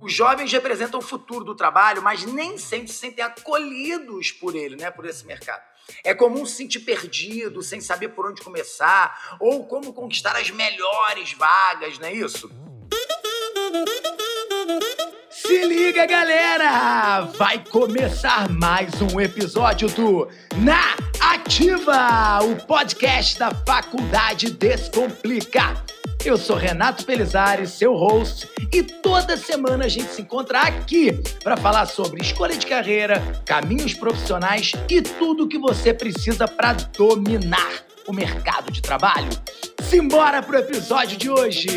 Os jovens representam o futuro do trabalho, mas nem sempre se sentem acolhidos por ele, né, por esse mercado. É comum se sentir perdido, sem saber por onde começar, ou como conquistar as melhores vagas, não é isso? Se liga, galera! Vai começar mais um episódio do Na Ativa, o podcast da Faculdade Descomplica. Eu sou Renato Pelizari, seu host, e toda semana a gente se encontra aqui para falar sobre escolha de carreira, caminhos profissionais e tudo o que você precisa para dominar o mercado de trabalho. Simbora pro episódio de hoje!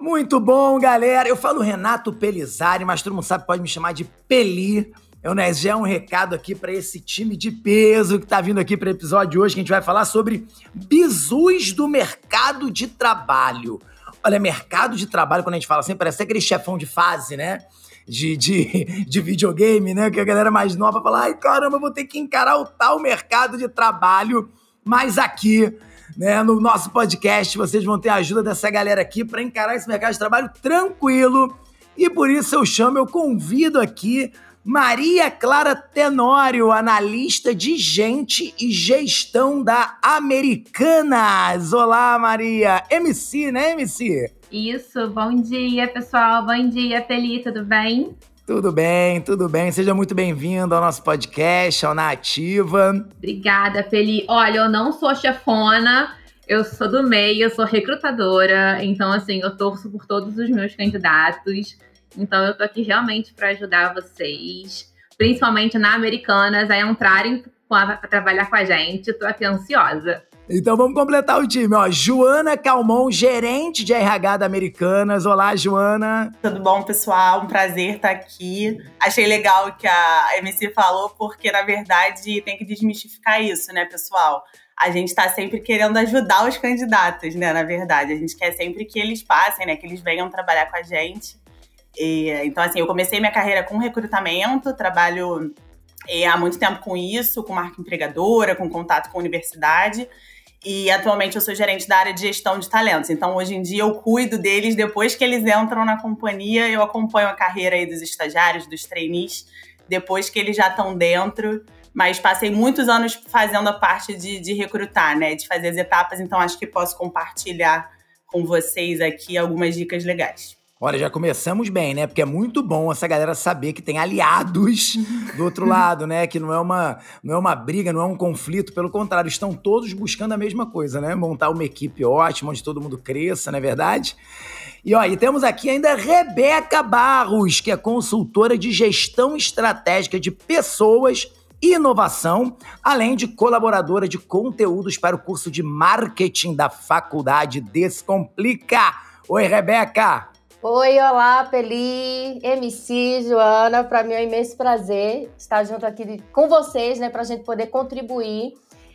Muito bom, galera. Eu falo Renato Pelizari, mas todo mundo sabe pode me chamar de Peli eu, né, já é um recado aqui para esse time de peso que está vindo aqui para o episódio de hoje, que a gente vai falar sobre bizus do mercado de trabalho. Olha, mercado de trabalho, quando a gente fala assim, parece aquele chefão de fase, né? De, de, de videogame, né? Que a galera mais nova fala, ai, caramba, eu vou ter que encarar o tal mercado de trabalho. Mas aqui, né, no nosso podcast, vocês vão ter a ajuda dessa galera aqui para encarar esse mercado de trabalho tranquilo. E por isso eu chamo, eu convido aqui Maria Clara Tenório, analista de gente e gestão da Americanas. Olá, Maria. MC, né, MC? Isso, bom dia, pessoal. Bom dia, Peli, tudo bem? Tudo bem, tudo bem. Seja muito bem-vindo ao nosso podcast, ao Nativa. Obrigada, Peli. Olha, eu não sou chefona, eu sou do meio, eu sou recrutadora, então, assim, eu torço por todos os meus candidatos. Então eu tô aqui realmente para ajudar vocês, principalmente na Americanas, a entrarem para trabalhar com a gente. Tô aqui ansiosa. Então vamos completar o time, ó. Joana Calmon, gerente de RH da Americanas. Olá, Joana. Tudo bom, pessoal? Um prazer estar aqui. Achei legal o que a MC falou, porque na verdade tem que desmistificar isso, né, pessoal? A gente está sempre querendo ajudar os candidatos, né? Na verdade, a gente quer sempre que eles passem, né? Que eles venham trabalhar com a gente. E, então, assim, eu comecei minha carreira com recrutamento, trabalho e, há muito tempo com isso, com marca empregadora, com contato com universidade. E atualmente eu sou gerente da área de gestão de talentos. Então, hoje em dia, eu cuido deles depois que eles entram na companhia. Eu acompanho a carreira aí dos estagiários, dos trainees, depois que eles já estão dentro. Mas passei muitos anos fazendo a parte de, de recrutar, né? De fazer as etapas. Então, acho que posso compartilhar com vocês aqui algumas dicas legais. Olha, já começamos bem, né? Porque é muito bom essa galera saber que tem aliados do outro lado, né? Que não é uma, não é uma briga, não é um conflito, pelo contrário, estão todos buscando a mesma coisa, né? Montar uma equipe ótima, onde todo mundo cresça, não é verdade? E ó, e temos aqui ainda Rebeca Barros, que é consultora de gestão estratégica de pessoas inovação, além de colaboradora de conteúdos para o curso de marketing da Faculdade Descomplica. Oi, Rebeca! Oi, olá, Peli, MC, Joana. Para mim é um imenso prazer estar junto aqui com vocês, né, para a gente poder contribuir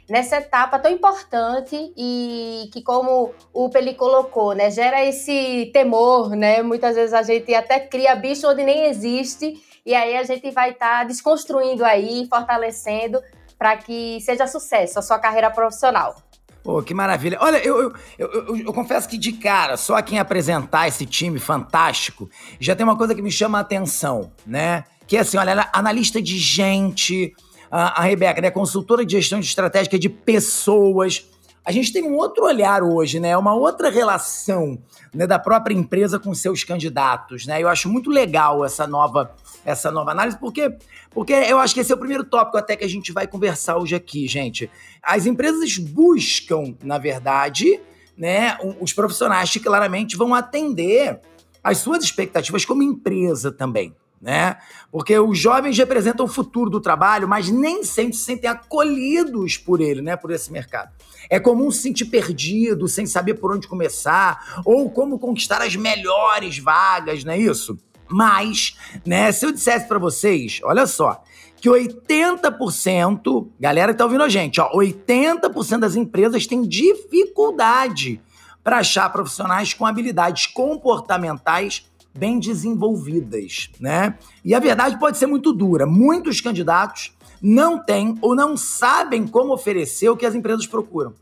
nessa etapa tão importante e que, como o Peli colocou, né, gera esse temor, né? Muitas vezes a gente até cria bicho onde nem existe e aí a gente vai estar tá desconstruindo aí, fortalecendo para que seja sucesso a sua carreira profissional. Pô, que maravilha. Olha, eu, eu, eu, eu, confesso que de cara, só quem apresentar esse time fantástico, já tem uma coisa que me chama a atenção, né? Que é assim, olha, é analista de gente, a, a Rebeca, né? Consultora de gestão de estratégica de pessoas. A gente tem um outro olhar hoje, né? Uma outra relação né, da própria empresa com seus candidatos, né? Eu acho muito legal essa nova essa nova análise, porque, porque eu acho que esse é o primeiro tópico até que a gente vai conversar hoje aqui, gente. As empresas buscam, na verdade, né, os profissionais que claramente vão atender as suas expectativas como empresa também. Né? Porque os jovens representam o futuro do trabalho, mas nem sempre se sentem acolhidos por ele, né? Por esse mercado. É comum se sentir perdido, sem saber por onde começar, ou como conquistar as melhores vagas, não é isso? Mas, né, se eu dissesse para vocês, olha só, que 80%, galera que tá ouvindo a gente, ó, 80% das empresas têm dificuldade para achar profissionais com habilidades comportamentais bem desenvolvidas, né? E a verdade pode ser muito dura. Muitos candidatos não têm ou não sabem como oferecer o que as empresas procuram.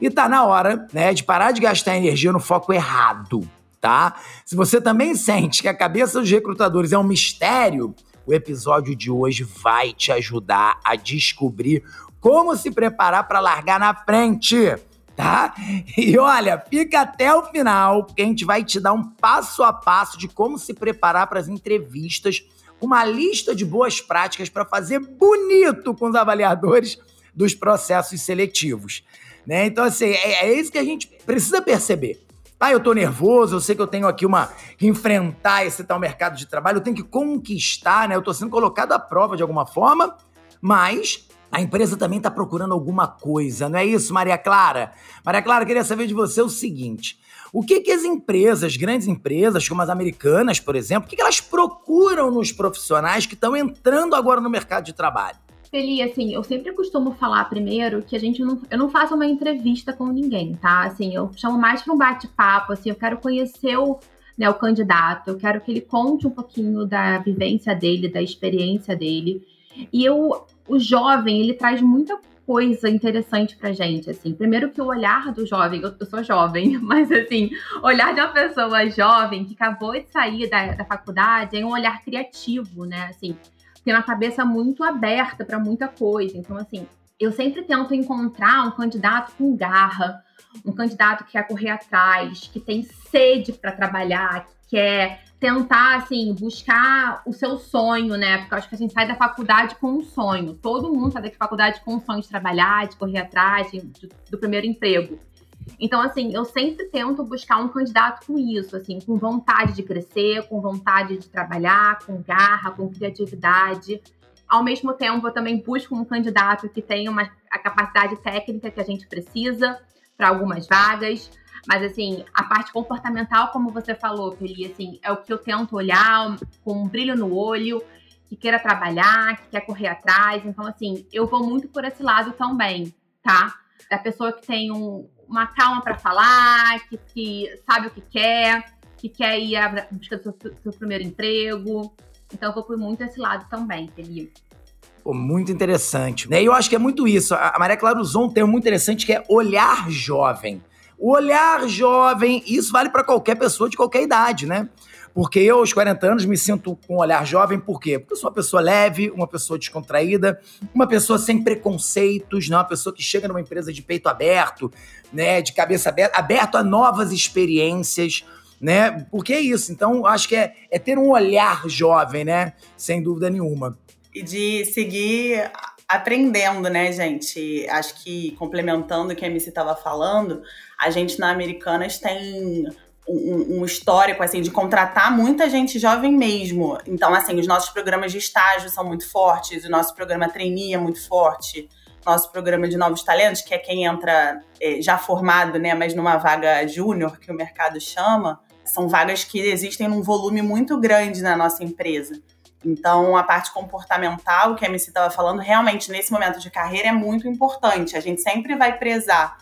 E tá na hora, né, de parar de gastar energia no foco errado tá? Se você também sente que a cabeça dos recrutadores é um mistério, o episódio de hoje vai te ajudar a descobrir como se preparar para largar na frente, tá? E olha, fica até o final, porque a gente vai te dar um passo a passo de como se preparar para as entrevistas, uma lista de boas práticas para fazer bonito com os avaliadores dos processos seletivos. Né? Então, assim, é, é isso que a gente precisa perceber. Ah, eu tô nervoso, eu sei que eu tenho aqui uma que enfrentar esse tal mercado de trabalho, eu tenho que conquistar, né? Eu tô sendo colocado à prova de alguma forma, mas a empresa também está procurando alguma coisa, não é isso, Maria Clara? Maria Clara, queria saber de você o seguinte: o que, que as empresas, grandes empresas, como as americanas, por exemplo, o que, que elas procuram nos profissionais que estão entrando agora no mercado de trabalho? Feli, assim, eu sempre costumo falar primeiro que a gente não, eu não faço uma entrevista com ninguém, tá? Assim, eu chamo mais para um bate-papo, assim, eu quero conhecer o, né, o candidato, eu quero que ele conte um pouquinho da vivência dele, da experiência dele. E eu, o jovem, ele traz muita coisa interessante pra gente, assim. Primeiro que o olhar do jovem, eu, eu sou jovem, mas assim, olhar de uma pessoa jovem que acabou de sair da, da faculdade é um olhar criativo, né? Assim, tem uma cabeça muito aberta para muita coisa. Então, assim, eu sempre tento encontrar um candidato com garra, um candidato que quer correr atrás, que tem sede para trabalhar, que quer tentar, assim, buscar o seu sonho, né? Porque eu acho que a gente sai da faculdade com um sonho. Todo mundo sai da faculdade com um sonho de trabalhar, de correr atrás, de, de, do primeiro emprego. Então, assim, eu sempre tento buscar um candidato com isso, assim, com vontade de crescer, com vontade de trabalhar, com garra, com criatividade. Ao mesmo tempo, eu também busco um candidato que tenha uma, a capacidade técnica que a gente precisa para algumas vagas. Mas, assim, a parte comportamental, como você falou, Feli, assim, é o que eu tento olhar com um brilho no olho, que queira trabalhar, que quer correr atrás. Então, assim, eu vou muito por esse lado também, tá? Da pessoa que tem um, uma calma para falar, que, que, sabe o que quer, que quer ir à busca do seu, seu primeiro emprego. Então, eu vou por muito esse lado também, Felipe. Pô, muito interessante. Né? E eu acho que é muito isso. A Maria Clara usou um termo muito interessante que é olhar jovem. O olhar jovem, isso vale para qualquer pessoa de qualquer idade, né? Porque eu, aos 40 anos, me sinto com um olhar jovem, por quê? Porque eu sou uma pessoa leve, uma pessoa descontraída, uma pessoa sem preconceitos, né? uma pessoa que chega numa empresa de peito aberto, né? De cabeça aberta, aberto a novas experiências, né? Porque é isso. Então, acho que é, é ter um olhar jovem, né? Sem dúvida nenhuma. E de seguir aprendendo, né, gente? Acho que complementando o que a MC estava falando, a gente na Americanas tem um, um, histórico assim de contratar muita gente jovem mesmo. Então, assim, os nossos programas de estágio são muito fortes, o nosso programa trainee é muito forte, nosso programa de novos talentos, que é quem entra é, já formado, né, mas numa vaga júnior que o mercado chama, são vagas que existem num volume muito grande na nossa empresa. Então, a parte comportamental que a MC estava falando, realmente nesse momento de carreira é muito importante. A gente sempre vai prezar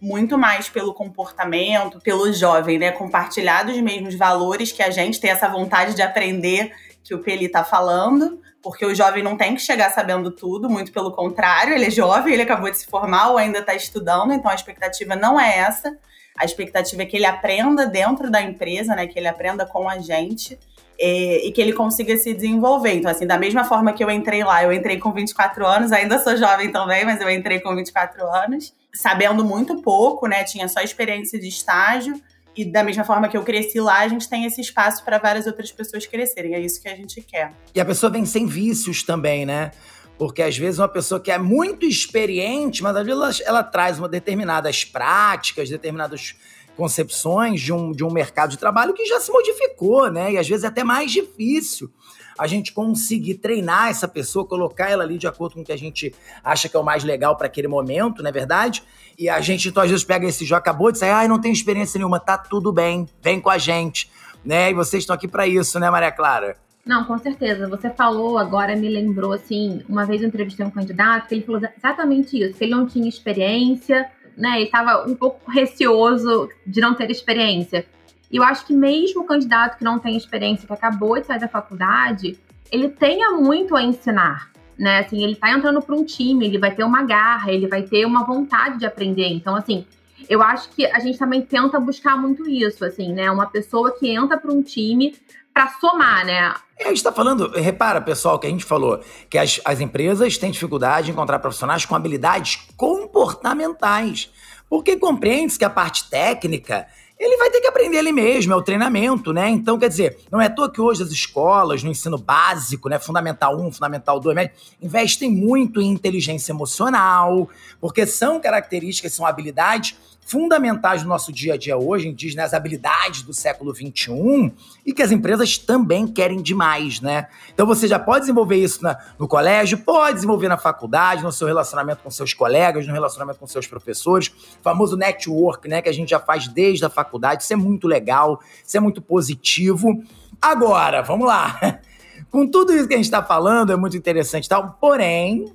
muito mais pelo comportamento, pelo jovem, né? Compartilhar os mesmos valores que a gente tem essa vontade de aprender que o Peli tá falando, porque o jovem não tem que chegar sabendo tudo, muito pelo contrário, ele é jovem, ele acabou de se formar ou ainda está estudando, então a expectativa não é essa. A expectativa é que ele aprenda dentro da empresa, né? Que ele aprenda com a gente. E, e, que ele consiga se desenvolver. Então, assim, da mesma forma que eu entrei lá, eu entrei com 24 anos, ainda sou jovem também, mas eu entrei com 24 anos sabendo muito pouco, né? Tinha só experiência de estágio. E da mesma forma que eu cresci lá, a gente tem esse espaço para várias outras pessoas crescerem. É isso que a gente quer. E a pessoa vem sem vícios também, né? Porque às vezes uma pessoa que é muito experiente, mas às vezes ela, ela traz uma determinadas práticas, determinadas concepções de um, de um mercado de trabalho que já se modificou, né? E às vezes é até mais difícil a gente conseguir treinar essa pessoa, colocar ela ali de acordo com o que a gente acha que é o mais legal para aquele momento, não é verdade? E a gente, então, às vezes pega esse jogo, acabou de sair, ai, não tem experiência nenhuma, tá tudo bem, vem com a gente, né? E vocês estão aqui para isso, né, Maria Clara? Não, com certeza. Você falou agora, me lembrou, assim, uma vez eu entrevistei um candidato ele falou exatamente isso, que ele não tinha experiência, né, estava um pouco receoso de não ter experiência. E eu acho que mesmo o candidato que não tem experiência, que acabou de sair da faculdade, ele tenha muito a ensinar, né? Assim, ele tá entrando para um time, ele vai ter uma garra, ele vai ter uma vontade de aprender. Então, assim, eu acho que a gente também tenta buscar muito isso, assim, né? Uma pessoa que entra para um time para somar, né? É, a gente está falando, repara, pessoal, que a gente falou que as, as empresas têm dificuldade em encontrar profissionais com habilidades comportamentais. Porque compreende-se que a parte técnica ele vai ter que aprender ele mesmo, é o treinamento, né? Então, quer dizer, não é à toa que hoje as escolas, no ensino básico, né, fundamental 1, fundamental 2, investem muito em inteligência emocional, porque são características, são habilidades fundamentais no nosso dia a dia hoje, diz né, as habilidades do século XXI, e que as empresas também querem demais, né? Então você já pode desenvolver isso na, no colégio, pode desenvolver na faculdade, no seu relacionamento com seus colegas, no relacionamento com seus professores, famoso network, né, que a gente já faz desde a faculdade, isso é muito legal, isso é muito positivo. Agora, vamos lá. Com tudo isso que a gente está falando, é muito interessante e tal, porém,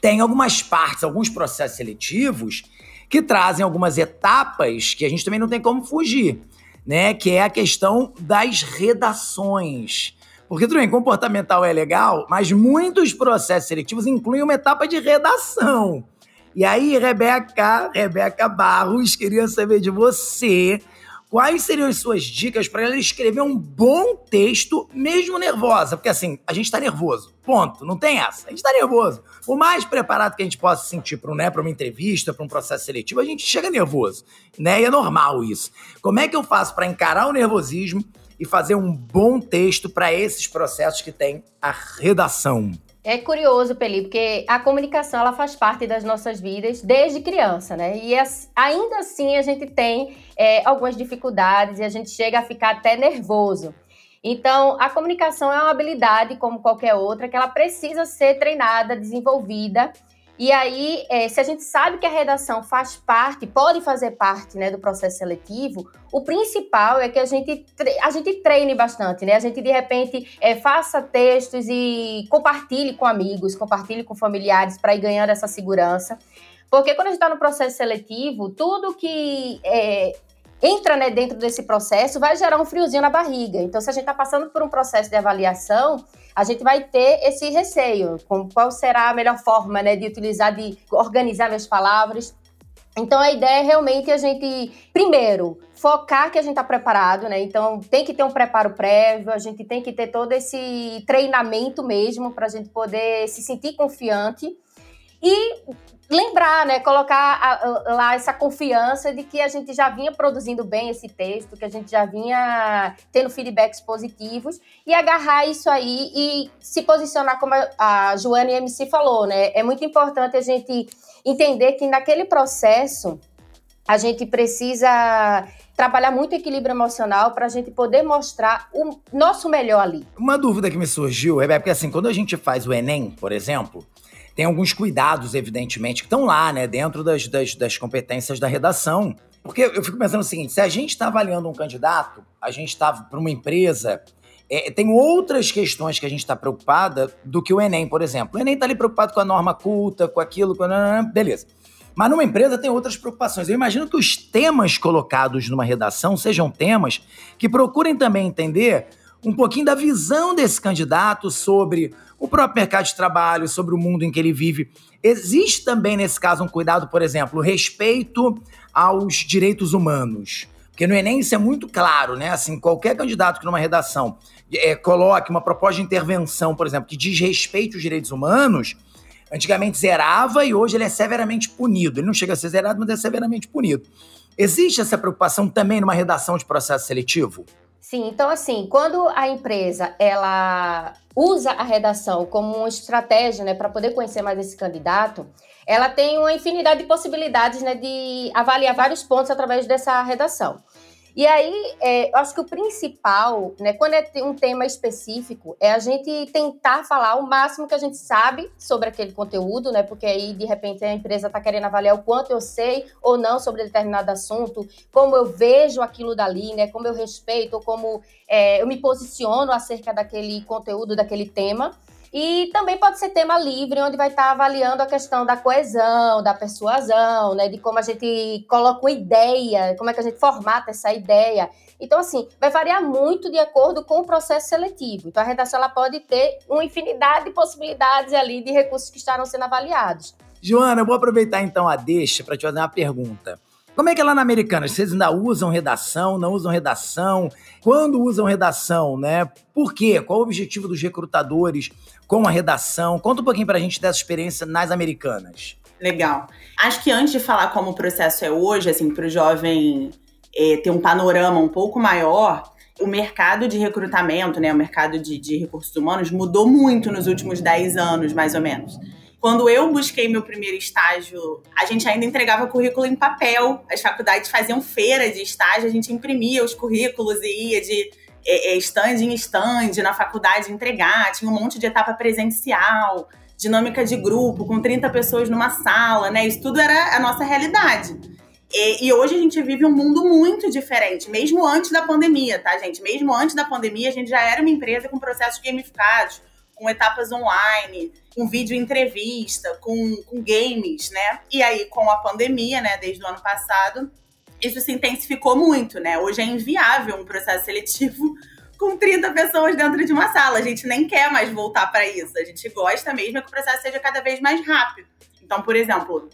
tem algumas partes, alguns processos seletivos que trazem algumas etapas que a gente também não tem como fugir, né? Que é a questão das redações. Porque tudo bem, comportamental é legal, mas muitos processos seletivos incluem uma etapa de redação. E aí, Rebeca, Rebeca Barros, queria saber de você quais seriam as suas dicas para ela escrever um bom texto, mesmo nervosa? Porque assim, a gente está nervoso. Ponto. Não tem essa. A gente está nervoso. O mais preparado que a gente possa sentir para né, uma entrevista, para um processo seletivo, a gente chega nervoso. Né? E é normal isso. Como é que eu faço para encarar o nervosismo e fazer um bom texto para esses processos que tem a redação? É curioso, Peli, porque a comunicação ela faz parte das nossas vidas desde criança, né? E ainda assim a gente tem é, algumas dificuldades e a gente chega a ficar até nervoso. Então, a comunicação é uma habilidade, como qualquer outra, que ela precisa ser treinada, desenvolvida e aí, é, se a gente sabe que a redação faz parte, pode fazer parte né, do processo seletivo, o principal é que a gente, a gente treine bastante, né? A gente, de repente, é, faça textos e compartilhe com amigos, compartilhe com familiares para ir ganhando essa segurança. Porque quando a gente está no processo seletivo, tudo que é, entra né, dentro desse processo vai gerar um friozinho na barriga. Então, se a gente está passando por um processo de avaliação, a gente vai ter esse receio, com qual será a melhor forma né, de utilizar, de organizar minhas palavras. Então a ideia é realmente a gente, primeiro, focar que a gente está preparado, né? Então tem que ter um preparo prévio, a gente tem que ter todo esse treinamento mesmo para a gente poder se sentir confiante. E lembrar, né, colocar a, a, lá essa confiança de que a gente já vinha produzindo bem esse texto, que a gente já vinha tendo feedbacks positivos e agarrar isso aí e se posicionar como a, a Joana e a MC falou, né? É muito importante a gente entender que naquele processo a gente precisa trabalhar muito equilíbrio emocional para a gente poder mostrar o nosso melhor ali. Uma dúvida que me surgiu é porque assim, quando a gente faz o Enem, por exemplo, tem alguns cuidados, evidentemente, que estão lá, né, dentro das, das, das competências da redação. Porque eu fico pensando o seguinte: se a gente está avaliando um candidato, a gente está para uma empresa, é, tem outras questões que a gente está preocupada do que o Enem, por exemplo. O Enem está ali preocupado com a norma culta, com aquilo, com. Beleza. Mas numa empresa tem outras preocupações. Eu imagino que os temas colocados numa redação sejam temas que procurem também entender um pouquinho da visão desse candidato sobre o próprio mercado de trabalho, sobre o mundo em que ele vive. Existe também, nesse caso, um cuidado, por exemplo, respeito aos direitos humanos. Porque no Enem isso é muito claro, né? Assim, qualquer candidato que numa redação é, coloque uma proposta de intervenção, por exemplo, que diz respeito aos direitos humanos, antigamente zerava e hoje ele é severamente punido. Ele não chega a ser zerado, mas é severamente punido. Existe essa preocupação também numa redação de processo seletivo? Sim, então assim, quando a empresa ela usa a redação como uma estratégia, né, para poder conhecer mais esse candidato, ela tem uma infinidade de possibilidades, né, de avaliar vários pontos através dessa redação. E aí, é, eu acho que o principal, né, quando é um tema específico, é a gente tentar falar o máximo que a gente sabe sobre aquele conteúdo, né? Porque aí, de repente, a empresa está querendo avaliar o quanto eu sei ou não sobre determinado assunto, como eu vejo aquilo dali, né? Como eu respeito, ou como é, eu me posiciono acerca daquele conteúdo, daquele tema. E também pode ser tema livre, onde vai estar avaliando a questão da coesão, da persuasão, né? De como a gente coloca uma ideia, como é que a gente formata essa ideia. Então, assim, vai variar muito de acordo com o processo seletivo. Então, a redação ela pode ter uma infinidade de possibilidades ali de recursos que estarão sendo avaliados. Joana, eu vou aproveitar então a deixa para te fazer uma pergunta. Como é que é lá na Americanas? Vocês ainda usam redação, não usam redação? Quando usam redação, né? Por quê? Qual o objetivo dos recrutadores com a redação? Conta um pouquinho pra gente dessa experiência nas Americanas. Legal. Acho que antes de falar como o processo é hoje, assim, para o jovem é, ter um panorama um pouco maior, o mercado de recrutamento, né, o mercado de, de recursos humanos mudou muito nos últimos 10 anos, mais ou menos. Quando eu busquei meu primeiro estágio, a gente ainda entregava currículo em papel. As faculdades faziam feira de estágio, a gente imprimia os currículos e ia de é, é, stand em stand na faculdade entregar. Tinha um monte de etapa presencial, dinâmica de grupo, com 30 pessoas numa sala, né? Isso tudo era a nossa realidade. E, e, hoje a gente vive um mundo muito diferente, mesmo antes da pandemia, tá, gente? Mesmo antes da pandemia, a gente já era uma empresa com processos gamificados, com etapas online, com vídeo entrevista, com, com games, né? E aí, com a pandemia, né, desde o ano passado, isso se intensificou muito, né? Hoje é inviável um processo seletivo com 30 pessoas dentro de uma sala. A gente nem quer mais voltar para isso. A gente gosta mesmo que o processo seja cada vez mais rápido. Então, por exemplo,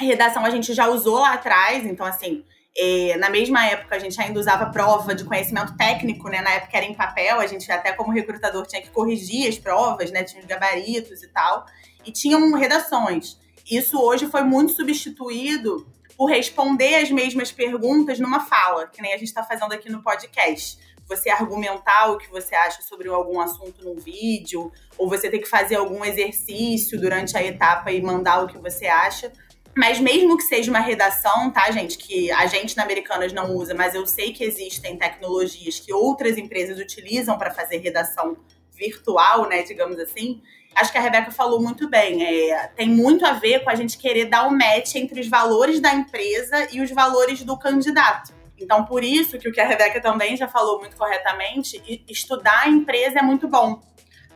a redação a gente já usou lá atrás, então assim, é, na mesma época, a gente ainda usava prova de conhecimento técnico, né? Na época era em papel, a gente até como recrutador tinha que corrigir as provas, né? Tinha os gabaritos e tal. E tinham redações. Isso hoje foi muito substituído por responder as mesmas perguntas numa fala, que nem a gente está fazendo aqui no podcast. Você argumentar o que você acha sobre algum assunto num vídeo, ou você ter que fazer algum exercício durante a etapa e mandar o que você acha. Mas mesmo que seja uma redação, tá, gente, que a gente na Americanas não usa, mas eu sei que existem tecnologias que outras empresas utilizam para fazer redação virtual, né, digamos assim. Acho que a Rebeca falou muito bem. É, tem muito a ver com a gente querer dar um match entre os valores da empresa e os valores do candidato. Então, por isso que o que a Rebeca também já falou muito corretamente, estudar a empresa é muito bom.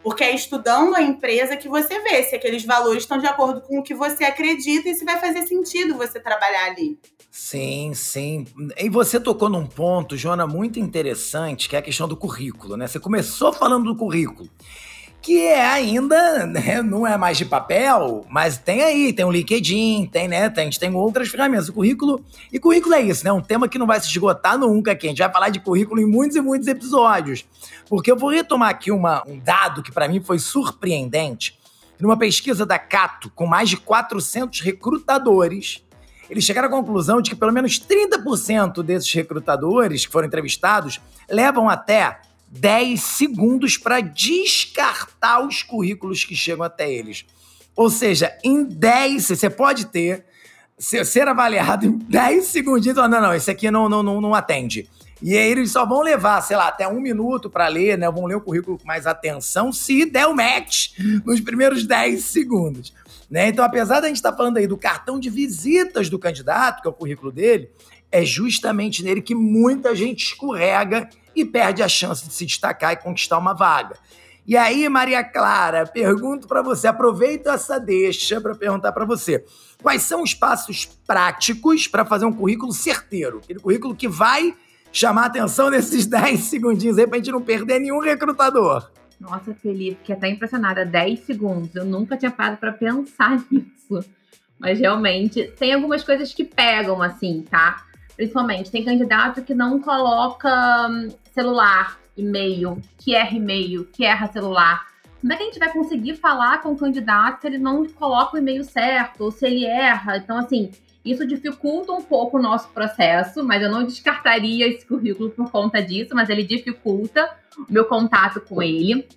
Porque é estudando a empresa que você vê se aqueles valores estão de acordo com o que você acredita e se vai fazer sentido você trabalhar ali. Sim, sim. E você tocou num ponto, Joana, muito interessante, que é a questão do currículo, né? Você começou falando do currículo que é ainda, né, não é mais de papel, mas tem aí, tem o LinkedIn, tem, né, tem, a gente tem outras ferramentas. O currículo, e currículo é isso, né, um tema que não vai se esgotar nunca aqui, a gente vai falar de currículo em muitos e muitos episódios. Porque eu vou retomar aqui uma, um dado que para mim foi surpreendente. Numa pesquisa da Cato, com mais de 400 recrutadores, eles chegaram à conclusão de que pelo menos 30% desses recrutadores que foram entrevistados levam até 10 segundos para descartar os currículos que chegam até eles. Ou seja, em 10, você pode ter, ser avaliado em 10 segundinhos. Não, não, esse aqui não, não, não, não atende. E aí eles só vão levar, sei lá, até um minuto para ler, né? Vão ler o currículo com mais atenção se der o match nos primeiros 10 segundos. Né? Então, apesar da gente estar tá falando aí do cartão de visitas do candidato, que é o currículo dele, é justamente nele que muita gente escorrega e perde a chance de se destacar e conquistar uma vaga. E aí, Maria Clara, pergunto para você, aproveito essa deixa para perguntar para você. Quais são os passos práticos para fazer um currículo certeiro? Aquele currículo que vai chamar atenção nesses 10 segundinhos aí pra gente não perder nenhum recrutador. Nossa, Felipe, que até impressionada. 10 segundos. Eu nunca tinha parado para pensar nisso. Mas realmente, tem algumas coisas que pegam, assim, tá? Principalmente, tem candidato que não coloca hum, celular, e-mail, que erra e-mail, que erra celular. Como é que a gente vai conseguir falar com o candidato se ele não coloca o e-mail certo, ou se ele erra? Então, assim, isso dificulta um pouco o nosso processo, mas eu não descartaria esse currículo por conta disso, mas ele dificulta o meu contato com ele.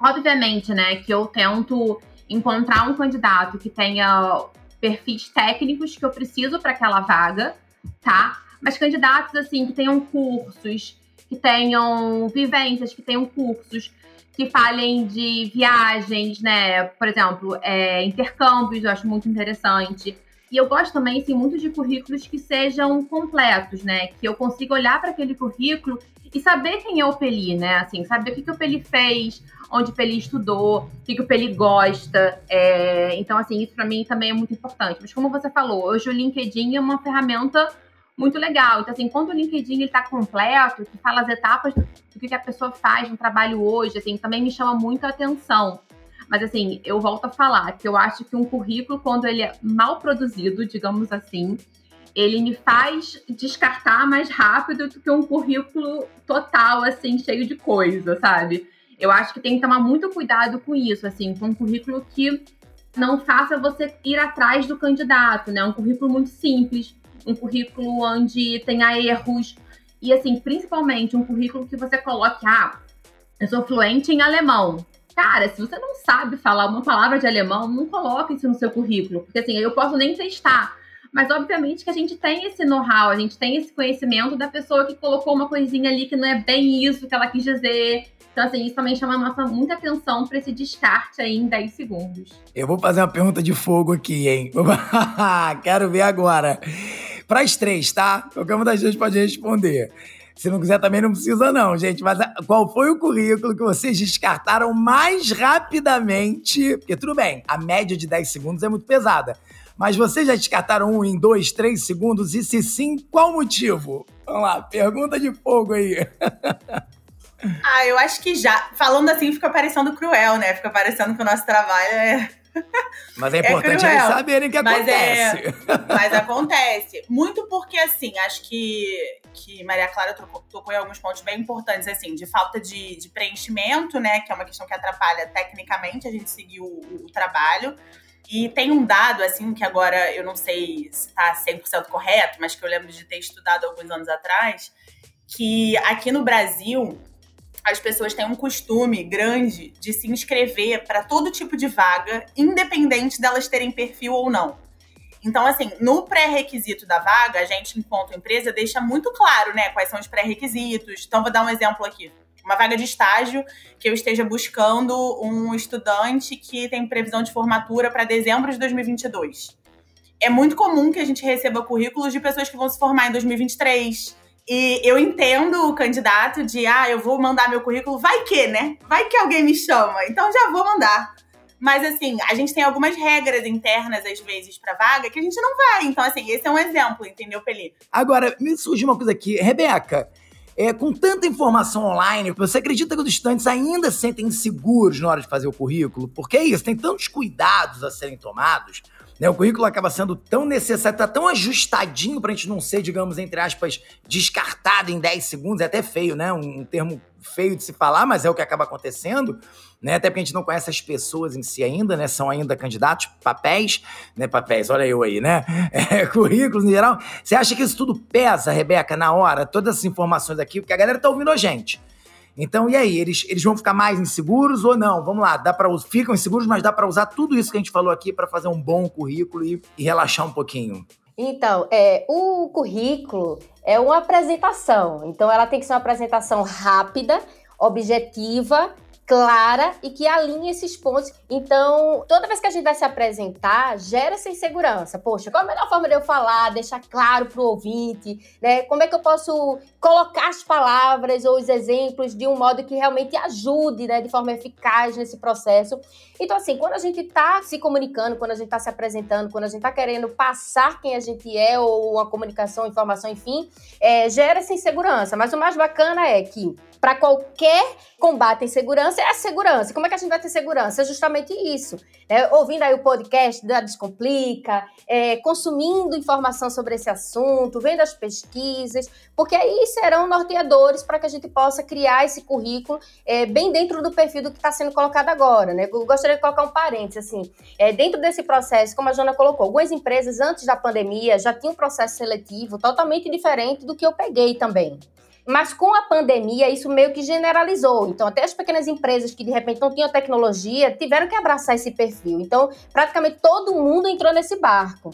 Obviamente, né, que eu tento encontrar um candidato que tenha perfis técnicos que eu preciso para aquela vaga, tá? Mas candidatos, assim, que tenham cursos, que tenham vivências, que tenham cursos, que falem de viagens, né? Por exemplo, é, intercâmbios, eu acho muito interessante. E eu gosto também, assim, muito de currículos que sejam completos, né? Que eu consiga olhar para aquele currículo e saber quem é o Peli, né? Assim, saber o que, que o Peli fez, onde o Peli estudou, o que, que o Peli gosta. É... Então, assim, isso para mim também é muito importante. Mas como você falou, hoje o LinkedIn é uma ferramenta muito legal. Então, assim, quando o LinkedIn está completo, que fala as etapas do que, a pessoa faz no trabalho hoje, assim, também me chama muito a atenção. Mas, assim, eu volto a falar que eu acho que um currículo, quando ele é mal produzido, digamos assim, ele me faz descartar mais rápido do que um currículo total, assim, cheio de coisa, sabe? Eu acho que tem que tomar muito cuidado com isso, assim, com um currículo que não faça você ir atrás do candidato, né? Um currículo muito simples, um currículo onde tenha erros e assim, principalmente um currículo que você coloque, ah, eu sou fluente em alemão. Cara, se você não sabe falar uma palavra de alemão, não coloque isso no seu currículo, porque assim, eu posso nem testar. Mas obviamente que a gente tem esse know-how, a gente tem esse conhecimento da pessoa que colocou uma coisinha ali que não é bem isso que ela quis dizer. Então, assim, isso também chama nossa muita atenção para esse descarte aí em 10 segundos. Eu vou fazer uma pergunta de fogo aqui, hein? Quero ver agora. Para as três, tá? Qualquer uma das duas pode responder. Se não quiser, também não precisa, não, gente. Mas ah, qual foi o currículo que vocês descartaram mais rapidamente? Porque tudo bem, a média de 10 segundos é muito pesada. Mas vocês já descartaram um em dois, três segundos? E se sim, qual motivo? Vamos lá, pergunta de fogo aí. Ah, eu acho que já. Falando assim, fica parecendo cruel, né? Fica parecendo que o nosso trabalho é. Mas é importante é eles saberem que mas é, acontece. É, mas acontece. Muito porque, assim, acho que, que Maria Clara tocou, tocou em alguns pontos bem importantes, assim, de falta de, de, preenchimento, né? Que é uma questão que atrapalha tecnicamente a gente seguir o, o, o trabalho. E tem um dado, assim, que agora eu não sei se está 100% correto, mas que eu lembro de ter estudado alguns anos atrás, que aqui no Brasil as pessoas têm um costume grande de se inscrever para todo tipo de vaga, independente delas terem perfil ou não. Então, assim, no pré-requisito da vaga, a gente, enquanto empresa, deixa muito claro, né, quais são os pré-requisitos. Então, vou dar um exemplo aqui. Uma vaga de estágio que eu esteja buscando um estudante que tem previsão de formatura para dezembro de 2022. É muito comum que a gente receba currículos de pessoas que vão se formar em 2023, e eu entendo o candidato de, ah, eu vou mandar meu currículo, vai que, né? Vai que alguém me chama, então já vou mandar. Mas assim, a gente tem algumas regras internas, às vezes, para vaga, que a gente não vai. Então, assim, esse é um exemplo, entendeu, Felipe? Agora, me surge uma coisa aqui. Rebeca, é, com tanta informação online, você acredita que os estudantes ainda se sentem inseguros na hora de fazer o currículo? Porque é isso, tem tantos cuidados a serem tomados né? O currículo acaba sendo tão necessário, tá tão ajustadinho pra gente não ser, digamos, entre aspas, descartado em 10 segundos. É até feio, né? Um, um termo feio de se falar, mas é o que acaba acontecendo, né? Até porque a gente não conhece as pessoas em si ainda, né? São ainda candidatos, papéis, né? Papéis, olha eu aí, né? É, currículos em geral. Você acha que isso tudo pesa, Rebeca, na hora? Todas essas informações aqui, porque a galera tá ouvindo a gente. Então, e aí, eles, eles vão ficar mais inseguros ou não? Vamos lá, dá para ficam inseguros, mas dá para usar tudo isso que a gente falou aqui para fazer um bom currículo e, e relaxar um pouquinho. Então, é, o currículo é uma apresentação. Então, ela tem que ser uma apresentação rápida, objetiva clara e que alinhe esses pontos. Então, toda vez que a gente vai se apresentar, gera essa insegurança. Poxa, qual a melhor forma de eu falar, deixar claro para o ouvinte, né? Como é que eu posso colocar as palavras ou os exemplos de um modo que realmente ajude, né, de forma eficaz nesse processo. Então, assim, quando a gente está se comunicando, quando a gente está se apresentando, quando a gente está querendo passar quem a gente é ou uma comunicação, informação, enfim, é, gera essa insegurança. Mas o mais bacana é que para qualquer combate à insegurança é a segurança. Como é que a gente vai ter segurança? É justamente isso. Né? Ouvindo aí o podcast da Descomplica, é, consumindo informação sobre esse assunto, vendo as pesquisas, porque aí serão norteadores para que a gente possa criar esse currículo é, bem dentro do perfil do que está sendo colocado agora. Né? Eu gostaria de colocar um parênteses, assim, é, dentro desse processo, como a Jona colocou, algumas empresas antes da pandemia já tinham um processo seletivo totalmente diferente do que eu peguei também. Mas com a pandemia, isso meio que generalizou. Então, até as pequenas empresas que de repente não tinham tecnologia tiveram que abraçar esse perfil. Então, praticamente todo mundo entrou nesse barco.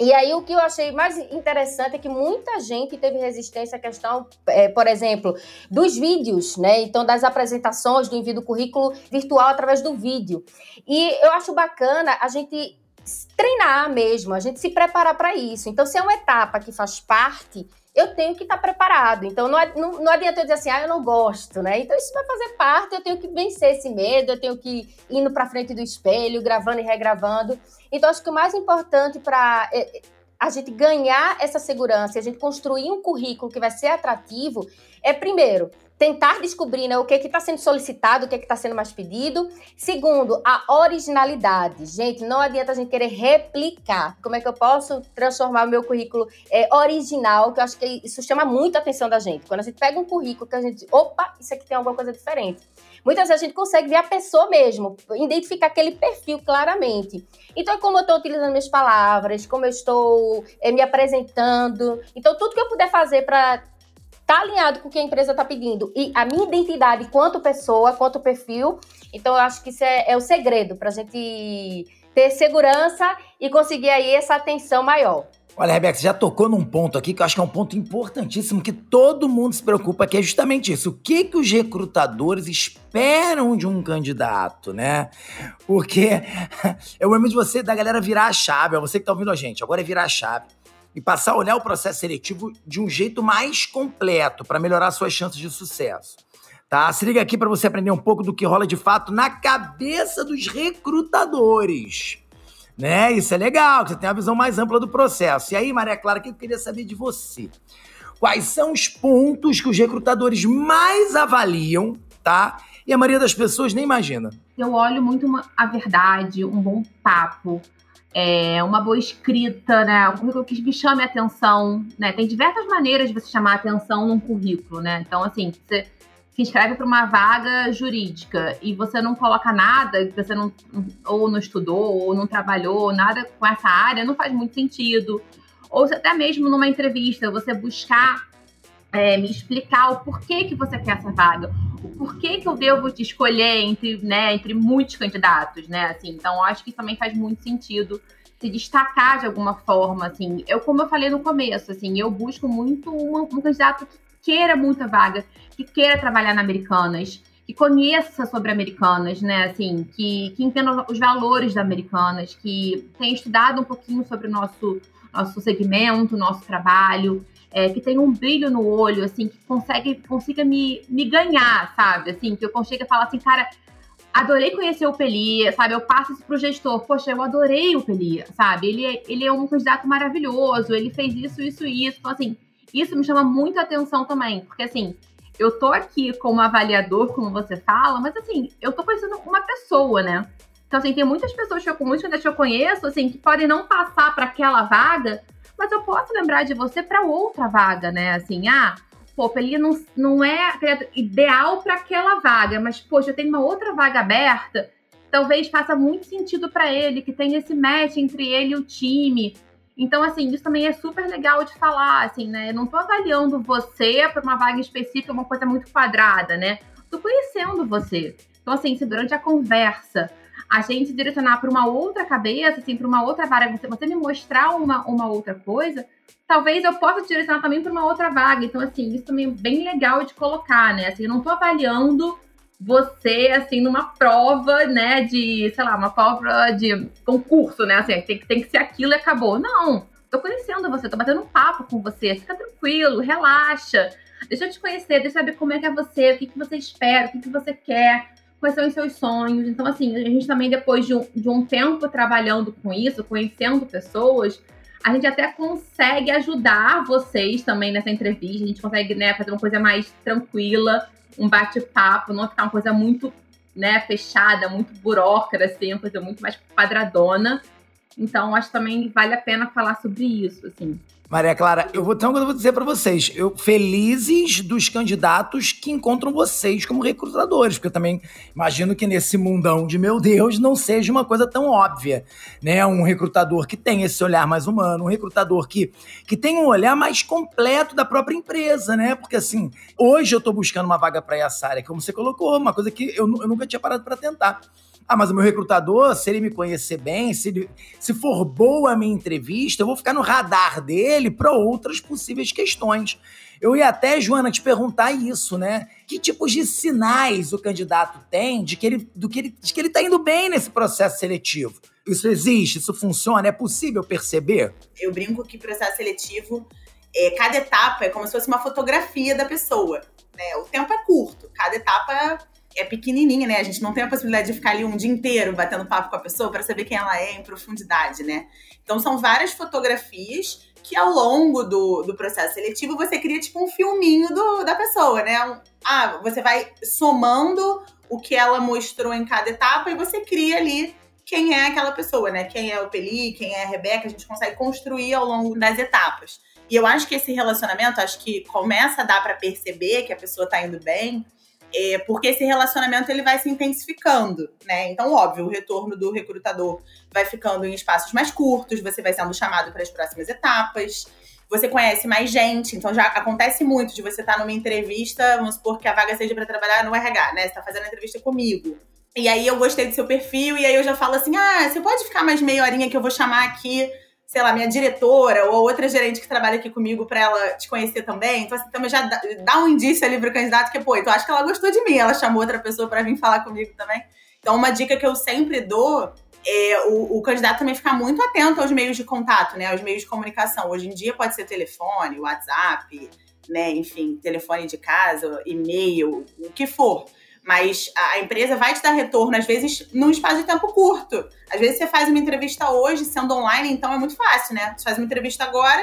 E aí, o que eu achei mais interessante é que muita gente teve resistência à questão, é, por exemplo, dos vídeos, né? Então, das apresentações, do envio do currículo virtual através do vídeo. E eu acho bacana a gente treinar mesmo, a gente se preparar para isso. Então, se é uma etapa que faz parte eu tenho que estar preparado. Então, não, não, não adianta eu dizer assim, ah, eu não gosto, né? Então, isso vai fazer parte, eu tenho que vencer esse medo, eu tenho que ir indo para frente do espelho, gravando e regravando. Então, acho que o mais importante para é, é, a gente ganhar essa segurança, a gente construir um currículo que vai ser atrativo, é, primeiro, tentar descobrir né, o que está sendo solicitado, o que está sendo mais pedido. Segundo, a originalidade. Gente, não adianta a gente querer replicar. Como é que eu posso transformar o meu currículo é, original? Que eu acho que isso chama muito a atenção da gente. Quando a gente pega um currículo que a gente. Opa, isso aqui tem alguma coisa diferente. Muitas vezes a gente consegue ver a pessoa mesmo, identificar aquele perfil claramente. Então, como eu estou utilizando minhas palavras, como eu estou é, me apresentando. Então, tudo que eu puder fazer para tá alinhado com o que a empresa está pedindo e a minha identidade quanto pessoa, quanto perfil. Então, eu acho que isso é, é o segredo para a gente ter segurança e conseguir aí essa atenção maior. Olha, Rebeca, você já tocou num ponto aqui que eu acho que é um ponto importantíssimo que todo mundo se preocupa, que é justamente isso. O que, que os recrutadores esperam de um candidato, né? Porque é o momento de você, da galera virar a chave, é você que tá ouvindo a gente, agora é virar a chave e passar a olhar o processo seletivo de um jeito mais completo para melhorar suas chances de sucesso. Tá? Se liga aqui para você aprender um pouco do que rola de fato na cabeça dos recrutadores. Né? Isso é legal, você tem a visão mais ampla do processo. E aí, Maria Clara, o que eu queria saber de você? Quais são os pontos que os recrutadores mais avaliam, tá? E a maioria das pessoas nem imagina. Eu olho muito uma, a verdade, um bom papo, é, uma boa escrita, né? Um currículo que me chame a atenção, né? Tem diversas maneiras de você chamar a atenção num currículo, né? Então, assim, você se inscreve para uma vaga jurídica e você não coloca nada, que você não ou não estudou ou não trabalhou nada com essa área, não faz muito sentido. Ou até mesmo numa entrevista, você buscar é, me explicar o porquê que você quer essa vaga, o porquê que eu devo te escolher entre, né, entre muitos candidatos, né? Assim, então acho que também faz muito sentido se destacar de alguma forma, assim. Eu, como eu falei no começo, assim, eu busco muito uma, um candidato que queira muita vaga, que queira trabalhar na Americanas, que conheça sobre Americanas, né? Assim, que, que entenda os valores da Americanas, que tenha estudado um pouquinho sobre o nosso, nosso segmento, nosso trabalho, é, que tenha um brilho no olho, assim, que consegue, consiga me, me ganhar, sabe? Assim, que eu consiga falar assim, cara, adorei conhecer o Pelia, sabe? Eu passo isso pro gestor, poxa, eu adorei o Pelia, sabe? Ele é, ele é um candidato maravilhoso, ele fez isso, isso e isso. Então, assim, isso me chama muita atenção também, porque assim, eu tô aqui como avaliador, como você fala, mas assim, eu tô conhecendo uma pessoa, né? Então, assim, tem muitas pessoas que eu, muitas que eu conheço, assim, que podem não passar para aquela vaga, mas eu posso lembrar de você para outra vaga, né? Assim, ah, pô, ele não, não é ideal para aquela vaga, mas, poxa, eu tenho uma outra vaga aberta, talvez faça muito sentido para ele, que tem esse match entre ele e o time. Então, assim, isso também é super legal de falar, assim, né? Eu não tô avaliando você para uma vaga específica, uma coisa muito quadrada, né? Tô conhecendo você. Então, assim, se durante a conversa a gente direcionar para uma outra cabeça, assim, para uma outra vaga, você, você me mostrar uma, uma outra coisa, talvez eu possa direcionar também para uma outra vaga. Então, assim, isso também é bem legal de colocar, né? Assim, eu não estou avaliando você, assim, numa prova, né, de, sei lá, uma prova de concurso, né? Assim, tem, tem que ser aquilo e acabou. Não, tô conhecendo você, tô batendo um papo com você, fica tranquilo, relaxa. Deixa eu te conhecer, deixa eu saber como é que é você, o que, que você espera, o que, que você quer quais são os seus sonhos. Então, assim, a gente também, depois de um, de um tempo trabalhando com isso, conhecendo pessoas, a gente até consegue ajudar vocês também nessa entrevista. A gente consegue né, fazer uma coisa mais tranquila, um bate-papo, não ficar uma coisa muito né, fechada, muito burocrata, assim, uma coisa muito mais quadradona. Então, acho que também vale a pena falar sobre isso, assim. Maria Clara, eu vou, então, eu vou dizer para vocês, eu felizes dos candidatos que encontram vocês como recrutadores, porque eu também imagino que nesse mundão de meu Deus não seja uma coisa tão óbvia, né? Um recrutador que tem esse olhar mais humano, um recrutador que, que tem um olhar mais completo da própria empresa, né? Porque assim, hoje eu estou buscando uma vaga para essa área, como você colocou, uma coisa que eu, eu nunca tinha parado para tentar. Ah, mas o meu recrutador, se ele me conhecer bem, se, ele, se for boa a minha entrevista, eu vou ficar no radar dele para outras possíveis questões. Eu ia até, Joana, te perguntar isso, né? Que tipos de sinais o candidato tem de que ele, do que ele, de que ele está indo bem nesse processo seletivo? Isso existe? Isso funciona? É possível perceber? Eu brinco que processo seletivo, é, cada etapa é como se fosse uma fotografia da pessoa. Né? O tempo é curto, cada etapa é pequenininha, né? A gente não tem a possibilidade de ficar ali um dia inteiro batendo papo com a pessoa para saber quem ela é em profundidade, né? Então são várias fotografias que ao longo do, do processo seletivo você cria tipo um filminho do, da pessoa, né? Um, ah, você vai somando o que ela mostrou em cada etapa e você cria ali quem é aquela pessoa, né? Quem é o Peli, quem é a Rebeca, a gente consegue construir ao longo das etapas. E eu acho que esse relacionamento, acho que começa a dar para perceber que a pessoa tá indo bem, é, porque esse relacionamento ele vai se intensificando, né? Então, óbvio, o retorno do recrutador vai ficando em espaços mais curtos, você vai sendo chamado para as próximas etapas, você conhece mais gente, então já acontece muito de você estar tá numa entrevista, vamos supor que a vaga seja para trabalhar no RH, né? Você tá fazendo a entrevista comigo. E aí eu gostei do seu perfil, e aí eu já falo assim: ah, você pode ficar mais meia horinha que eu vou chamar aqui sei lá, minha diretora ou outra gerente que trabalha aqui comigo para ela te conhecer também. Então, assim, também já dá, um indício ali pro candidato que, pô, então acho que ela gostou de mim, ela chamou outra pessoa para vir falar comigo também. Então, uma dica que eu sempre dou é o, o, candidato também ficar muito atento aos meios de contato, né? Aos meios de comunicação. Hoje em dia pode ser telefone, WhatsApp, né? Enfim, telefone de casa, e-mail, o que for. Mas a empresa vai te dar retorno, às vezes, num espaço de tempo curto. Às vezes você faz uma entrevista hoje, sendo online, então é muito fácil, né? Você faz uma entrevista agora,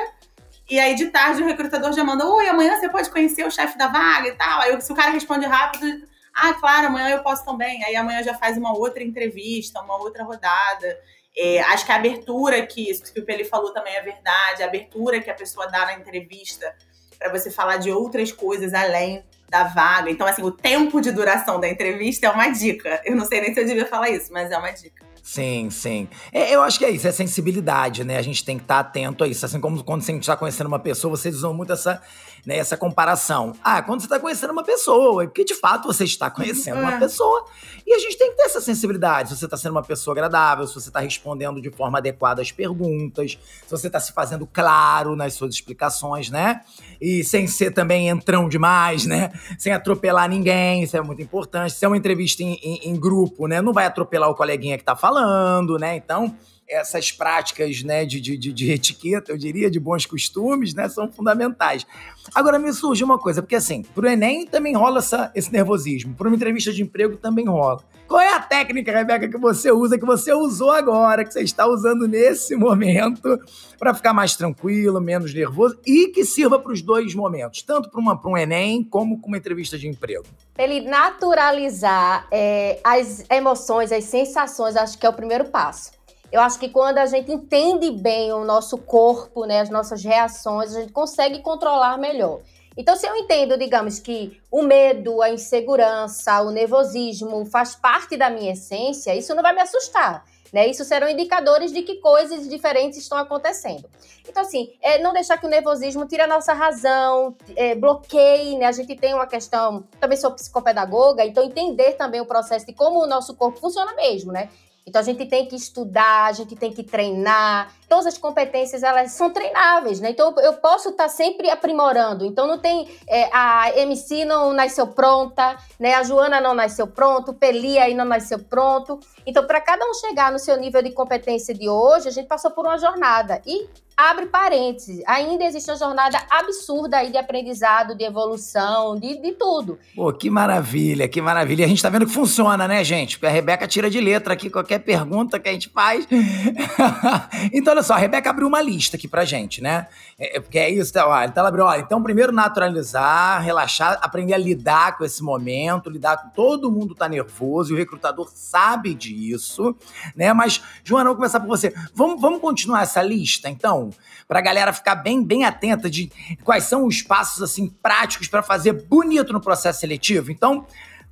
e aí de tarde o recrutador já manda: Oi, amanhã você pode conhecer o chefe da vaga e tal. Aí se o cara responde rápido, ah, claro, amanhã eu posso também. Aí amanhã já faz uma outra entrevista, uma outra rodada. É, acho que a abertura que, isso que o Peli falou também é verdade, a abertura que a pessoa dá na entrevista para você falar de outras coisas além da vaga. Então, assim, o tempo de duração da entrevista é uma dica. Eu não sei nem se eu devia falar isso, mas é uma dica. Sim, sim. É, eu acho que é isso, é sensibilidade, né? A gente tem que estar tá atento a isso. Assim como quando você está conhecendo uma pessoa, vocês usam muito essa, né, essa comparação. Ah, quando você está conhecendo uma pessoa, é porque de fato você está conhecendo uma é. pessoa. E a gente tem que ter essa sensibilidade. Se você está sendo uma pessoa agradável, se você está respondendo de forma adequada às perguntas, se você está se fazendo claro nas suas explicações, né? E sem ser também entrão demais, né? Sem atropelar ninguém, isso é muito importante. Se é uma entrevista em, em, em grupo, né? Não vai atropelar o coleguinha que está falando, né? Então, essas práticas né, de, de, de, etiqueta, eu diria, de bons costumes, né, são fundamentais. Agora, me surge uma coisa, porque assim, pro Enem também rola essa, esse nervosismo, para uma entrevista de emprego também rola. Qual é a técnica, Rebeca, que você usa, que você usou agora, que você está usando nesse momento, para ficar mais tranquilo, menos nervoso e que sirva para os dois momentos, tanto para um Enem como com uma entrevista de emprego? Ele naturalizar é, as emoções, as sensações, acho que é o primeiro passo. Eu acho que quando a gente entende bem o nosso corpo, né, as nossas reações, a gente consegue controlar melhor. Então, se eu entendo, digamos, que o medo, a insegurança, o nervosismo faz parte da minha essência, isso não vai me assustar. Né? Isso serão indicadores de que coisas diferentes estão acontecendo. Então, assim, é, não deixar que o nervosismo tire a nossa razão, é, bloqueie, né? A gente tem uma questão, também sou psicopedagoga, então entender também o processo de como o nosso corpo funciona mesmo, né? Então a gente tem que estudar, a gente tem que treinar. Todas as competências elas são treináveis, né? Então eu posso estar sempre aprimorando. Então não tem é, a MC não nasceu pronta, né? A Joana não nasceu pronto, o Peli aí não nasceu pronto. Então para cada um chegar no seu nível de competência de hoje, a gente passou por uma jornada e abre parênteses, ainda existe uma jornada absurda aí de aprendizado, de evolução, de, de tudo. Pô, que maravilha, que maravilha. A gente tá vendo que funciona, né, gente? Porque a Rebeca tira de letra aqui qualquer pergunta que a gente faz. então, olha só, a Rebeca abriu uma lista aqui pra gente, né? É, é porque é isso, tá, olha, então ela abriu, olha, então primeiro naturalizar, relaxar, aprender a lidar com esse momento, lidar com todo mundo tá nervoso, e o recrutador sabe disso, né? Mas, Joana, vou começar por você. Vamos, vamos continuar essa lista, então? Para a galera ficar bem, bem atenta de quais são os passos assim práticos para fazer bonito no processo seletivo. Então,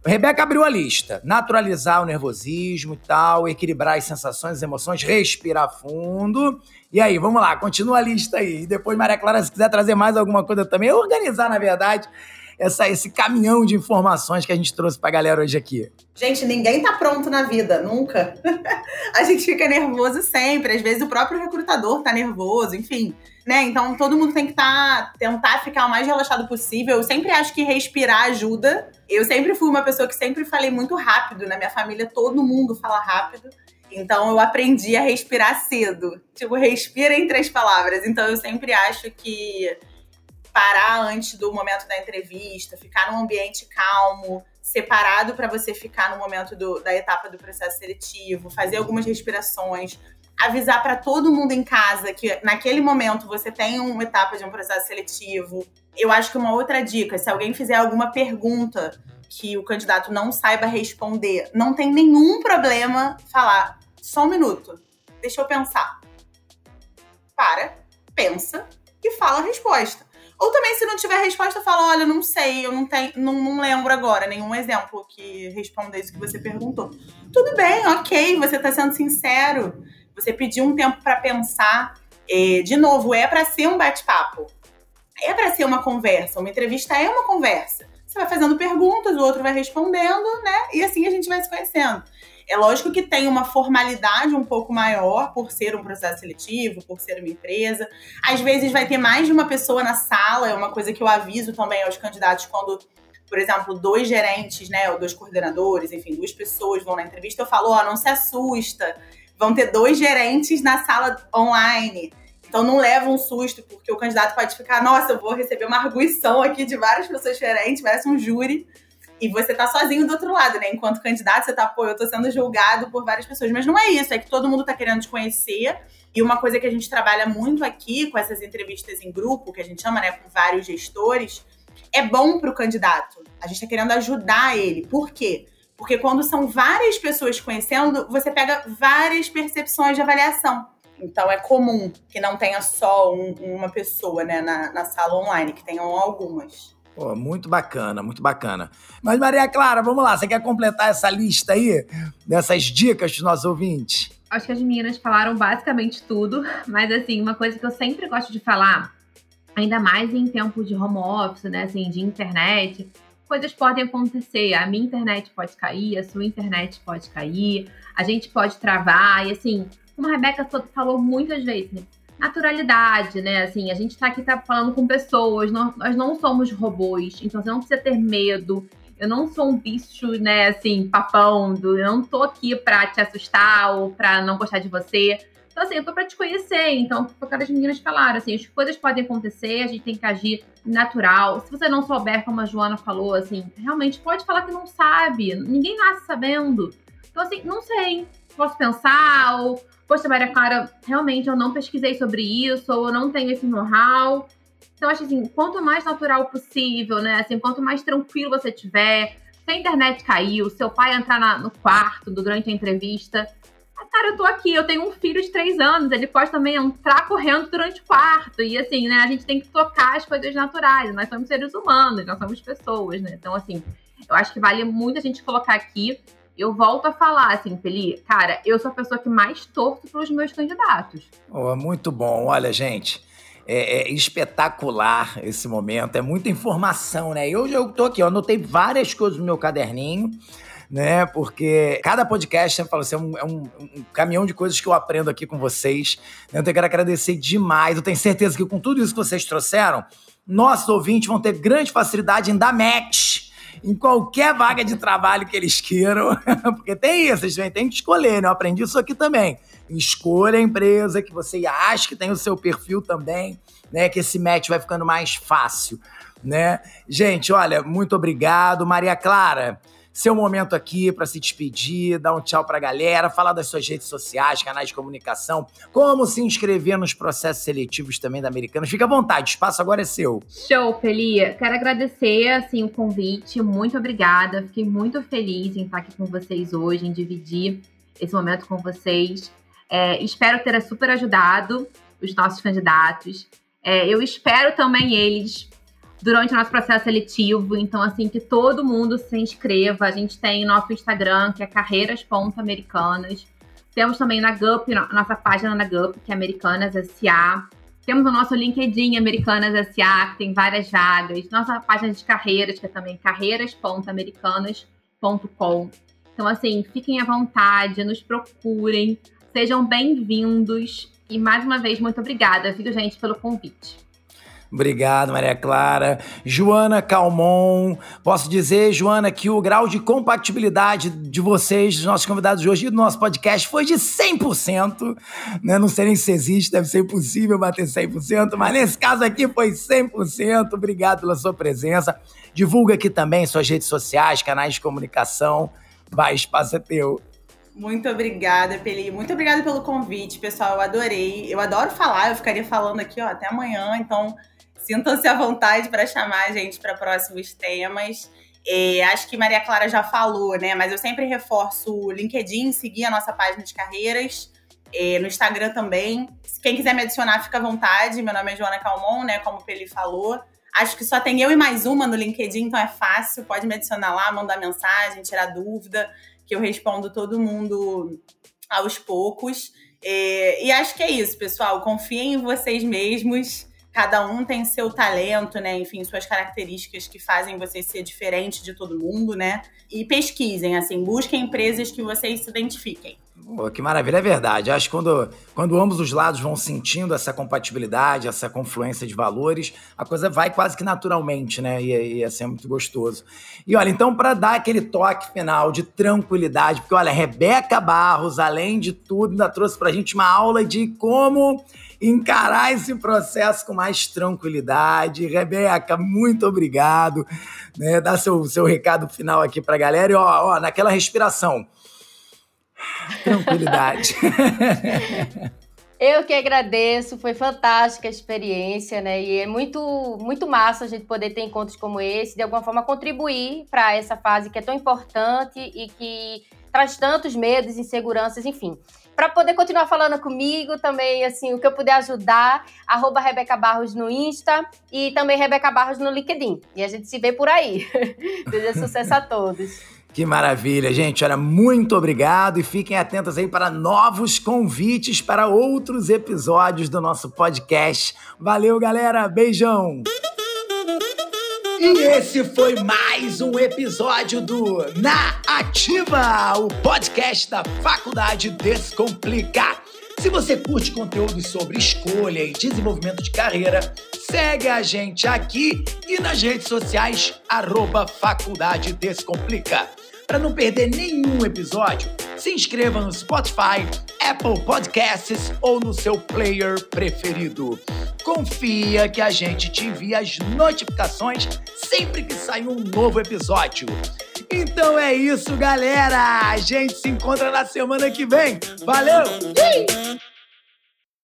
Rebeca abriu a lista. Naturalizar o nervosismo e tal, equilibrar as sensações, as emoções, respirar fundo. E aí, vamos lá, continua a lista aí. E depois, Maria Clara, se quiser trazer mais alguma coisa também, organizar, na verdade, essa, esse caminhão de informações que a gente trouxe pra galera hoje aqui? Gente, ninguém tá pronto na vida, nunca. a gente fica nervoso sempre. Às vezes o próprio recrutador tá nervoso, enfim. Né? Então todo mundo tem que tá, tentar ficar o mais relaxado possível. Eu sempre acho que respirar ajuda. Eu sempre fui uma pessoa que sempre falei muito rápido. Na minha família, todo mundo fala rápido. Então eu aprendi a respirar cedo. Tipo, respira em três palavras. Então eu sempre acho que parar antes do momento da entrevista, ficar num ambiente calmo, separado para você ficar no momento do, da etapa do processo seletivo, fazer algumas respirações, avisar para todo mundo em casa que naquele momento você tem uma etapa de um processo seletivo. Eu acho que uma outra dica, se alguém fizer alguma pergunta que o candidato não saiba responder, não tem nenhum problema falar só um minuto. Deixa eu pensar. Para, pensa e fala a resposta. Ou também, se não tiver resposta, fala: olha, não sei, eu não, tenho, não, não lembro agora nenhum exemplo que responda isso que você perguntou. Tudo bem, ok, você está sendo sincero. Você pediu um tempo para pensar. É, de novo, é para ser um bate-papo. É para ser uma conversa. Uma entrevista é uma conversa. Você vai fazendo perguntas, o outro vai respondendo, né? E assim a gente vai se conhecendo. É lógico que tem uma formalidade um pouco maior por ser um processo seletivo, por ser uma empresa. Às vezes vai ter mais de uma pessoa na sala, é uma coisa que eu aviso também aos candidatos quando, por exemplo, dois gerentes, né, ou dois coordenadores, enfim, duas pessoas vão na entrevista, eu falo, ó, oh, não se assusta, vão ter dois gerentes na sala online. Então não leva um susto, porque o candidato pode ficar, nossa, eu vou receber uma arguição aqui de várias pessoas diferentes, parece um júri e você tá sozinho do outro lado, né? Enquanto candidato, você tá, pô, eu tô sendo julgado por várias pessoas. Mas não é isso, é que todo mundo tá querendo te conhecer. E uma coisa que a gente trabalha muito aqui com essas entrevistas em grupo, que a gente chama, né, com vários gestores, é bom pro candidato. A gente tá querendo ajudar ele. Por quê? Porque quando são várias pessoas conhecendo, você pega várias percepções de avaliação. Então é comum que não tenha só um, uma pessoa né, na, na sala online, que tenham algumas. Pô, muito bacana, muito bacana. Mas, Maria Clara, vamos lá, você quer completar essa lista aí dessas dicas dos nossos ouvintes? Acho que as meninas falaram basicamente tudo, mas assim, uma coisa que eu sempre gosto de falar, ainda mais em tempos de home office, né, assim, de internet, coisas podem acontecer. A minha internet pode cair, a sua internet pode cair, a gente pode travar, e assim, como a Rebeca falou muitas vezes, né? Naturalidade, né? Assim, a gente tá aqui tá falando com pessoas, nós, não somos robôs, então você não precisa ter medo. Eu não sou um bicho, né, assim, papão, eu não tô aqui pra te assustar ou pra não gostar de você. Então, assim, eu tô pra te conhecer. Então, o que as meninas falaram, assim, as coisas podem acontecer, a gente tem que agir natural. Se você não souber, como a Joana falou, assim, realmente pode falar que não sabe. Ninguém nasce sabendo. Então, assim, não sei. Posso pensar, ou poxa, Maria Clara, realmente eu não pesquisei sobre isso, ou eu não tenho esse know-how. Então, acho assim, quanto mais natural possível, né? Assim, quanto mais tranquilo você tiver, se a internet caiu, seu pai entrar na, no quarto durante a entrevista. Ah, cara, eu tô aqui, eu tenho um filho de três anos, ele pode também entrar correndo durante o quarto. E assim, né, a gente tem que tocar as coisas naturais. Nós somos seres humanos, nós somos pessoas, né? Então, assim, eu acho que vale muito a gente colocar aqui eu volto a falar, assim, Feli, cara, eu sou a pessoa que mais torço para os meus candidatos. Oh, muito bom. Olha, gente, é, é, espetacular esse momento, é muita informação, né? Eu já tô aqui, eu anotei várias coisas no meu caderninho, né? Porque cada podcast, eu falo assim, é, um, é um, um, caminhão de coisas que eu aprendo aqui com vocês. Né? Então eu quero agradecer demais. Eu tenho certeza que com tudo isso que vocês trouxeram, nossos ouvintes vão ter grande facilidade em dar match em qualquer vaga de trabalho que eles queiram, porque tem isso, gente tem que escolher, né? Eu aprendi isso aqui também. Escolha a empresa que você acha que tem o seu perfil também, né? Que esse match vai ficando mais fácil, né? Gente, olha, muito obrigado. Maria Clara, seu momento aqui para se despedir, dar um tchau para a galera, falar das suas redes sociais, canais de comunicação, como se inscrever nos processos seletivos também da Americanas. Fica à vontade, o espaço agora é seu. Show, Pelia. Quero agradecer assim o convite, muito obrigada. Fiquei muito feliz em estar aqui com vocês hoje, em dividir esse momento com vocês. É, espero ter super ajudado os nossos candidatos. É, eu espero também eles durante o nosso processo seletivo. Então, assim, que todo mundo se inscreva. A gente tem nosso Instagram, que é carreiras.americanas. Temos também na GUP, nossa página na GUP, que é Americanas SA. Temos o nosso LinkedIn Americanas SA, que tem várias vagas. Nossa página de carreiras, que é também carreiras.americanas.com. Então, assim, fiquem à vontade, nos procurem, sejam bem-vindos. E mais uma vez, muito obrigada, viu, gente, pelo convite. Obrigado, Maria Clara. Joana Calmon. Posso dizer, Joana, que o grau de compatibilidade de vocês, dos nossos convidados de hoje e do nosso podcast foi de 100%. Né? Não sei nem se existe, deve ser impossível bater 100%, mas nesse caso aqui foi 100%. Obrigado pela sua presença. Divulga aqui também suas redes sociais, canais de comunicação. Vai, espaço é teu. Muito obrigada, Peli. Muito obrigada pelo convite, pessoal. Eu adorei. Eu adoro falar, eu ficaria falando aqui ó, até amanhã, então sintam-se à vontade para chamar a gente para próximos temas. Acho que Maria Clara já falou, né? Mas eu sempre reforço o LinkedIn, seguir a nossa página de carreiras, no Instagram também. Quem quiser me adicionar, fica à vontade. Meu nome é Joana Calmon, né? Como o Peli falou. Acho que só tem eu e mais uma no LinkedIn, então é fácil. Pode me adicionar lá, mandar mensagem, tirar dúvida que eu respondo todo mundo aos poucos. E acho que é isso, pessoal. Confiem em vocês mesmos. Cada um tem seu talento, né? Enfim, suas características que fazem você ser diferente de todo mundo, né? E pesquisem, assim, busquem empresas que vocês se identifiquem. Pô, que maravilha, é verdade. Acho que quando, quando ambos os lados vão sentindo essa compatibilidade, essa confluência de valores, a coisa vai quase que naturalmente, né? E, e ia ser muito gostoso. E olha, então, para dar aquele toque final de tranquilidade, porque olha, Rebeca Barros, além de tudo, ainda trouxe para a gente uma aula de como encarar esse processo com mais tranquilidade. Rebeca, muito obrigado. Né? Dá seu, seu recado final aqui para a galera. E ó, ó, naquela respiração Tranquilidade. Eu que agradeço, foi fantástica a experiência, né? E é muito, muito massa a gente poder ter encontros como esse, de alguma forma contribuir para essa fase que é tão importante e que traz tantos medos, inseguranças, enfim. Para poder continuar falando comigo também, assim, o que eu puder ajudar, arroba Rebeca Barros no Insta e também Rebeca Barros no LinkedIn. E a gente se vê por aí. Desejo sucesso a todos. Que maravilha, gente. Olha, muito obrigado e fiquem atentos aí para novos convites para outros episódios do nosso podcast. Valeu, galera. Beijão. E esse foi mais um episódio do Na Ativa, o podcast da Faculdade Descomplica. Se você curte conteúdos sobre escolha e desenvolvimento de carreira, segue a gente aqui e nas redes sociais, arroba Faculdade Descomplica. Para não perder nenhum episódio, se inscreva no Spotify, Apple Podcasts ou no seu player preferido. Confia que a gente te envia as notificações sempre que sair um novo episódio. Então é isso, galera! A gente se encontra na semana que vem. Valeu!